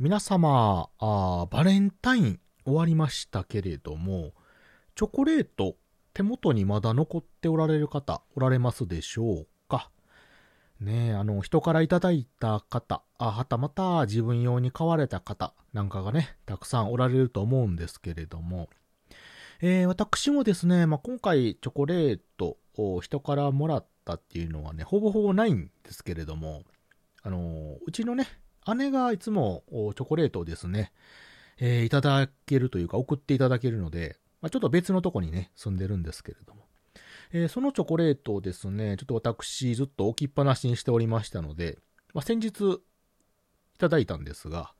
皆様あ、バレンタイン終わりましたけれども、チョコレート手元にまだ残っておられる方おられますでしょうか？ねえ、あの、人からいただいた方、あ、はたまた自分用に買われた方なんかがね、たくさんおられると思うんですけれども、えー、私もですね、まあ、今回チョコレートを人からもらったっていうのはね、ほぼほぼないんですけれども、あのうちのね、姉がいつもチョコレートをですね、えー、いただけるというか送っていただけるので、まあ、ちょっと別のとこにね、住んでるんですけれども、えー、そのチョコレートをですね、ちょっと私ずっと置きっぱなしにしておりましたので、まあ、先日いただいたんですが、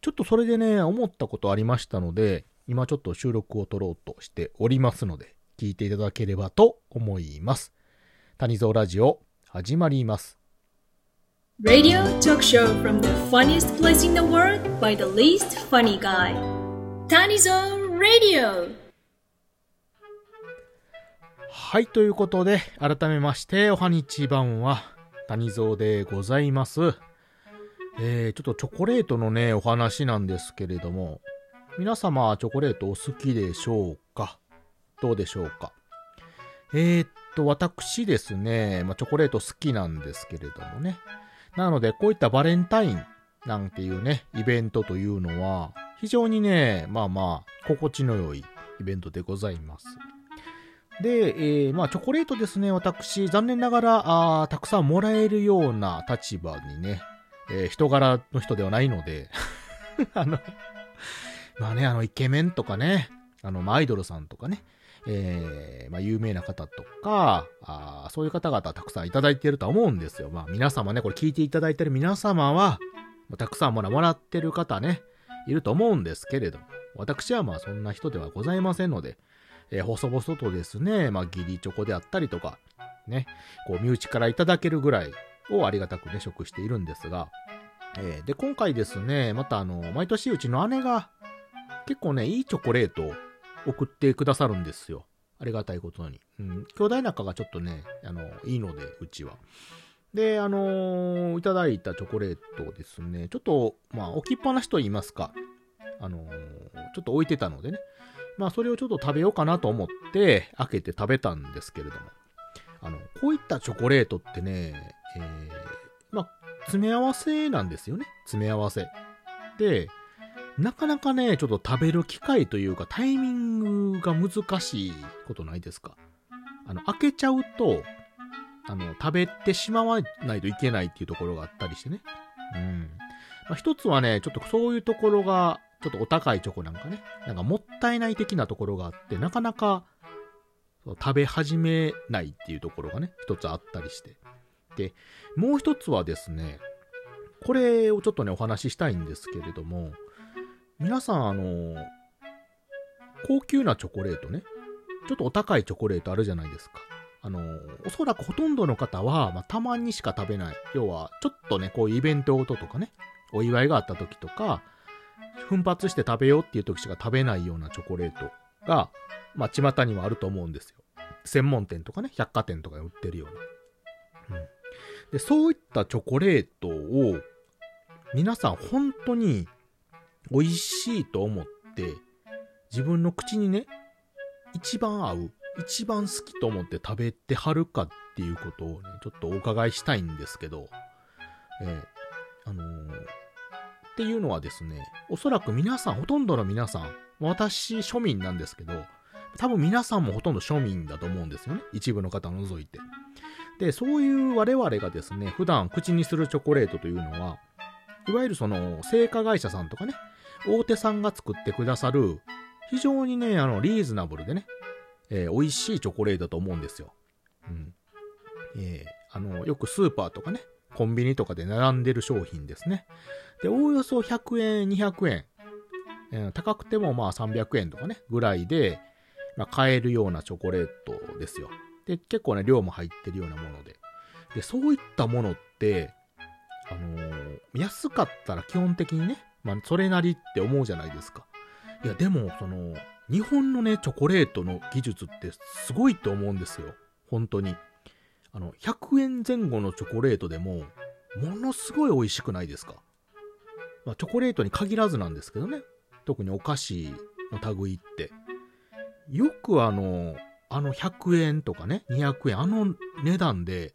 ちょっとそれでね、思ったことありましたので、今ちょっと収録を撮ろうとしておりますので、聞いていただければと思います。谷蔵ラジオ、始まります。Radio talk show from the funniest place in the world by the least funny guy. Tanizo Radio! はい、ということで、改めまして、おはにちばんは、谷蔵でございます。えー、ちょっとチョコレートのね、お話なんですけれども、皆様、チョコレートお好きでしょうか？どうでしょうか？えー、っと、私ですね、まあ、チョコレート好きなんですけれどもね。なので、こういったバレンタインなんていうね、イベントというのは、非常にね、まあまあ、心地の良いイベントでございます。で、えー、まあ、チョコレートですね、私、残念ながら、あたくさんもらえるような立場にね、えー、人柄の人ではないので あのまあね、あの、イケメンとかね、あの、アイドルさんとかね、えー、まあ、有名な方とか、あそういう方々たくさんいただいているとは思うんですよ。まあ、皆様ね、これ聞いていただいている皆様は、たくさんもらもらってる方ね、いると思うんですけれども、私はまあ、そんな人ではございませんので、えー、細々とですね、まあ、ギリチョコであったりとか、ね、こう、身内からいただけるぐらいをありがたくね、食しているんですが、えー、で、今回ですね、またあの、毎年うちの姉が、結構ね、いいチョコレートを送ってくださるんですよ。ありがたいことに。うん。兄弟仲がちょっとね、あの、いいので、うちは。で、あのー、いただいたチョコレートですね、ちょっと、まあ、置きっぱなしと言いますか、あのー、ちょっと置いてたのでね、まあ、それをちょっと食べようかなと思って、開けて食べたんですけれども、あの、こういったチョコレートってね、えー、まあ、詰め合わせなんですよね。詰め合わせ。で、なかなかね、ちょっと食べる機会というかタイミングが難しいことないですか？あの、開けちゃうと、あの、食べてしまわないといけないっていうところがあったりしてね。うん。まあ、一つはね、ちょっとそういうところが、ちょっとお高いチョコなんかね、なんかもったいない的なところがあって、なかなか食べ始めないっていうところがね、一つあったりして。で、もう一つはですね、これをちょっとね、お話ししたいんですけれども、皆さん、あの、高級なチョコレートね、ちょっとお高いチョコレートあるじゃないですか。あの、おそらくほとんどの方は、まあ、たまにしか食べない。要は、ちょっとね、こういうイベントごととかね、お祝いがあった時とか、奮発して食べようっていう時しか食べないようなチョコレートが、まあ、巷にはあると思うんですよ。専門店とかね、百貨店とかで売ってるような。うん。で、そういったチョコレートを、皆さん本当に美味しいと思って、自分の口にね、一番合う、一番好きと思って食べてはるかっていうことをね、ちょっとお伺いしたいんですけど、えー、あのー、っていうのはですね、おそらく皆さん、ほとんどの皆さん、私庶民なんですけど、多分皆さんもほとんど庶民だと思うんですよね。一部の方除いて。で、そういう我々がですね、普段口にするチョコレートというのは、いわゆるその、製菓会社さんとかね、大手さんが作ってくださる、非常にね、あの、リーズナブルでね、えー、美味しいチョコレートだと思うんですよ。うん。えー、あの、よくスーパーとかね、コンビニとかで並んでる商品ですね。で、おおよそ100円、200円、えー、高くてもまあ300円とかね、ぐらいで、まあ、買えるようなチョコレートですよ。で、結構ね、量も入ってるようなもので。で、そういったものって、あのー、安かったら基本的にね、まあ、それなりって思うじゃないですか。いや、でも、その、日本のね、チョコレートの技術ってすごいと思うんですよ。本当に。あの、100円前後のチョコレートでも、ものすごい美味しくないですかまあ、チョコレートに限らずなんですけどね。特にお菓子の類って。よくあの、あの100円とかね、200円、あの値段で、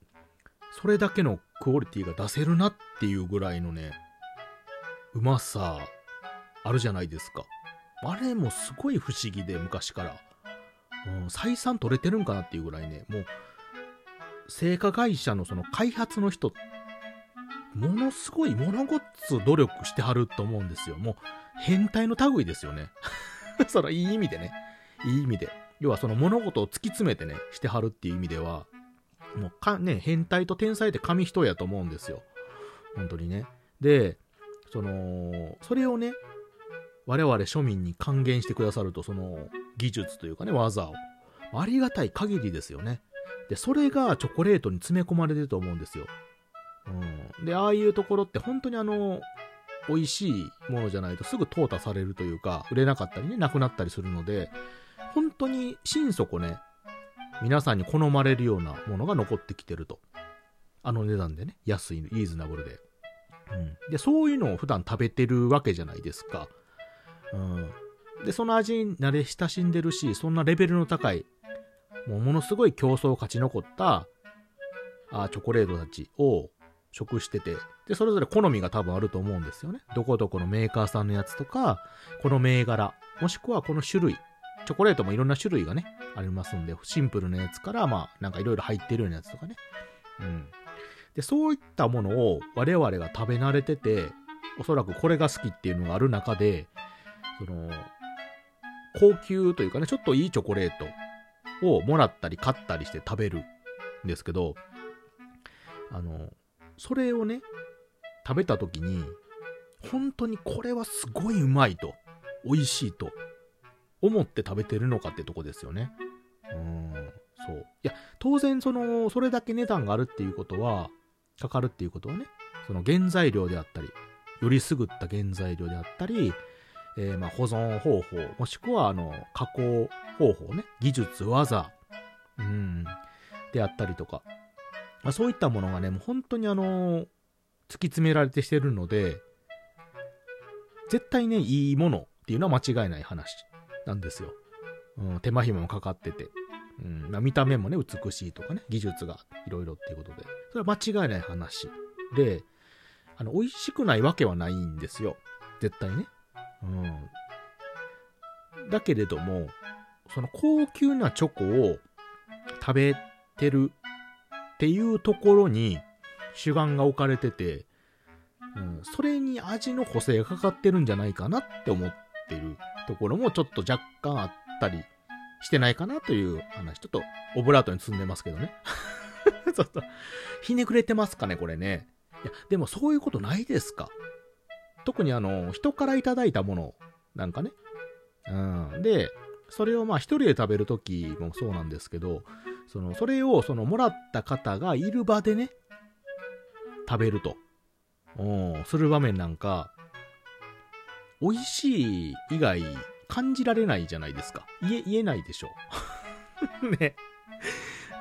それだけのクオリティが出せるなっていうぐらいのね、うまさ、あるじゃないですか。あれもすごい不思議で、昔から。うん、採算取れてるんかなっていうぐらいね、もう、製菓会社のその開発の人、ものすごい物ごっつ努力してはると思うんですよ。もう、変態の類ですよね。その、いい意味でね。いい意味で。要はその物事を突き詰めてね、してはるっていう意味では、もうか、ね、変態と天才って紙一重やと思うんですよ。本当にね。で、その、それをね、我々庶民に還元してくださると、その技術というかね、技を。ありがたい限りですよね。で、それがチョコレートに詰め込まれてると思うんですよ。うん。で、ああいうところって本当にあの、美味しいものじゃないとすぐ淘汰されるというか、売れなかったりね、なくなったりするので、本当に心底ね、皆さんに好まれるようなものが残ってきてると。あの値段でね、安い、リーズナブルで。で、そういうのを普段食べてるわけじゃないですか。うん。で、その味に慣れ親しんでるし、そんなレベルの高い、もうものすごい競争を勝ち残ったあチョコレートたちを食してて、で、それぞれ好みが多分あると思うんですよね。どこどこのメーカーさんのやつとか、この銘柄、もしくはこの種類。チョコレートもいろんな種類がね、ありますんで、シンプルなやつから、まあ、なんかいろいろ入ってるようなやつとかね。うん。で、そういったものを我々が食べ慣れてて、おそらくこれが好きっていうのがある中で、その、高級というかね、ちょっといいチョコレートをもらったり買ったりして食べるんですけど、あの、それをね、食べた時に、本当にこれはすごいうまいと、美味しいと、思って食べてるのかってとこですよね。うん、そう。いや、当然その、それだけ値段があるっていうことは、かかるっていうことはね、その原材料であったり、よりすぐった原材料であったり、えー、ま保存方法、もしくはあの加工方法ね、技術、技、うん、であったりとか、まあ、そういったものがね、もう本当にあの突き詰められてしてるので、絶対ね、いいものっていうのは間違いない話なんですよ。うん、手間暇もかかってて。うんまあ、見た目もね、美しいとかね、技術がいろいろっていうことで。それは間違いない話。で、あの、美味しくないわけはないんですよ。絶対ね。うん。だけれども、その高級なチョコを食べてるっていうところに主眼が置かれてて、うん、それに味の補正がかかってるんじゃないかなって思ってるところもちょっと若干あったりしてないかなという話。ちょっとオブラートに積んでますけどね。ちょっと、ひねくれてますかね、これね。いや、でもそういうことないですか特にあの、人からいただいたものなんかね。うん。で、それをまあ一人で食べるときもそうなんですけど、その、それをそのもらった方がいる場でね、食べると。うん、する場面なんか、美味しい以外感じられないじゃないですか。言え、言えないでしょ。ね。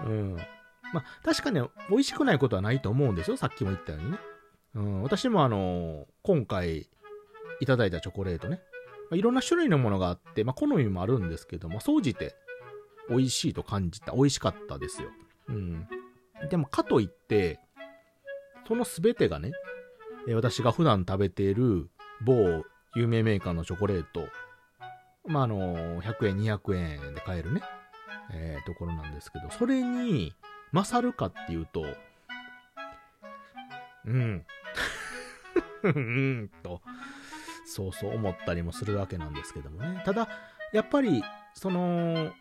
うん。まあ、確かに美味しくないことはないと思うんですよ。さっきも言ったようにね。うん、私もあの、今回いただいたチョコレートね、まあ、いろんな種類のものがあって、まあ、好みもあるんですけども、総じて美味しいと感じた。美味しかったですよ。うん。でも、かといって、その全てがね、私が普段食べている某有名メーカーのチョコレート、まあ、あの、100円、200円で買えるね、えー、ところなんですけど、それに勝るかっていうと、うん。うんと、そうそう思ったりもするわけなんですけどもね。ただ、やっぱり、その、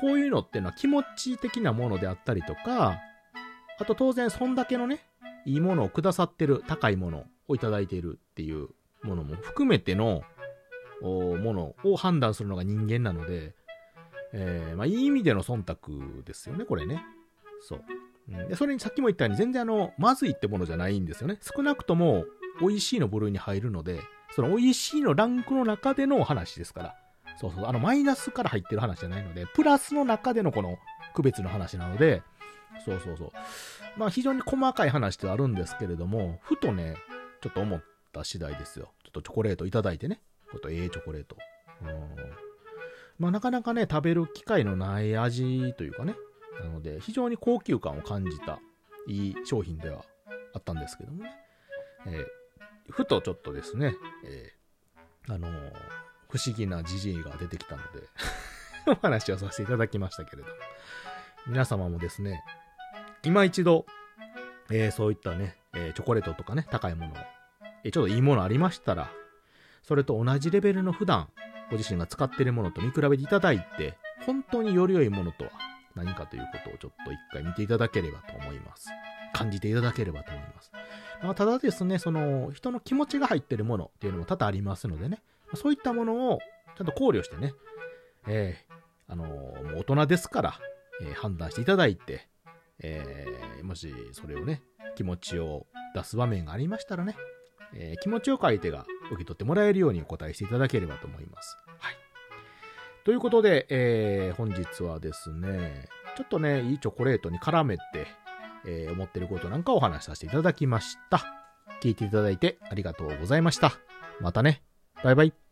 こういうのっていうのは気持ち的なものであったりとか、あと当然そんだけのね、いいものをくださってる、高いものをいただいているっていうものも含めてのものを判断するのが人間なので、えー、まあいい意味での忖度ですよね、これね。そう。でそれにさっきも言ったように全然あの、まずいってものじゃないんですよね。少なくとも美味しいの部類に入るので、その美味しいのランクの中での話ですから。そうそう、あのマイナスから入ってる話じゃないので、プラスの中でのこの区別の話なので、そうそうそう。まあ非常に細かい話ではあるんですけれども、ふとね、ちょっと思っった次第ですよ。ちょっとチョコレートいただいてね。ちょっとええチョコレート。うん。まあなかなかね、食べる機会のない味というかね。なので、非常に高級感を感じたいい商品ではあったんですけどもね。えーふとちょっとですね、えーあのー不思議なじじいが出てきたので、お話をさせていただきましたけれども。皆様もですね、今一度、えーそういったね、えチョコレートとかね、高いものを、えちょっといいものありましたら、それと同じレベルの普段、ご自身が使っているものと見比べていただいて、本当により良いものとは何かということをちょっと一回見ていただければと思います。感じていただければと思います。まあ、ただですね、その人の気持ちが入っているものっていうのも多々ありますのでね、そういったものをちゃんと考慮してね、えーあのーもう大人ですから、えー判断していただいて、えーもしそれをね、気持ちを出す場面がありましたらね、えー気持ちよく相手が受け取ってもらえるようにお答えしていただければと思います。はい。ということで、えー本日はですね、ちょっとね、いいチョコレートに絡めて、えー思ってることなんかお話しさせていただきました。聞いていただいてありがとうございました。またね。バイバイ。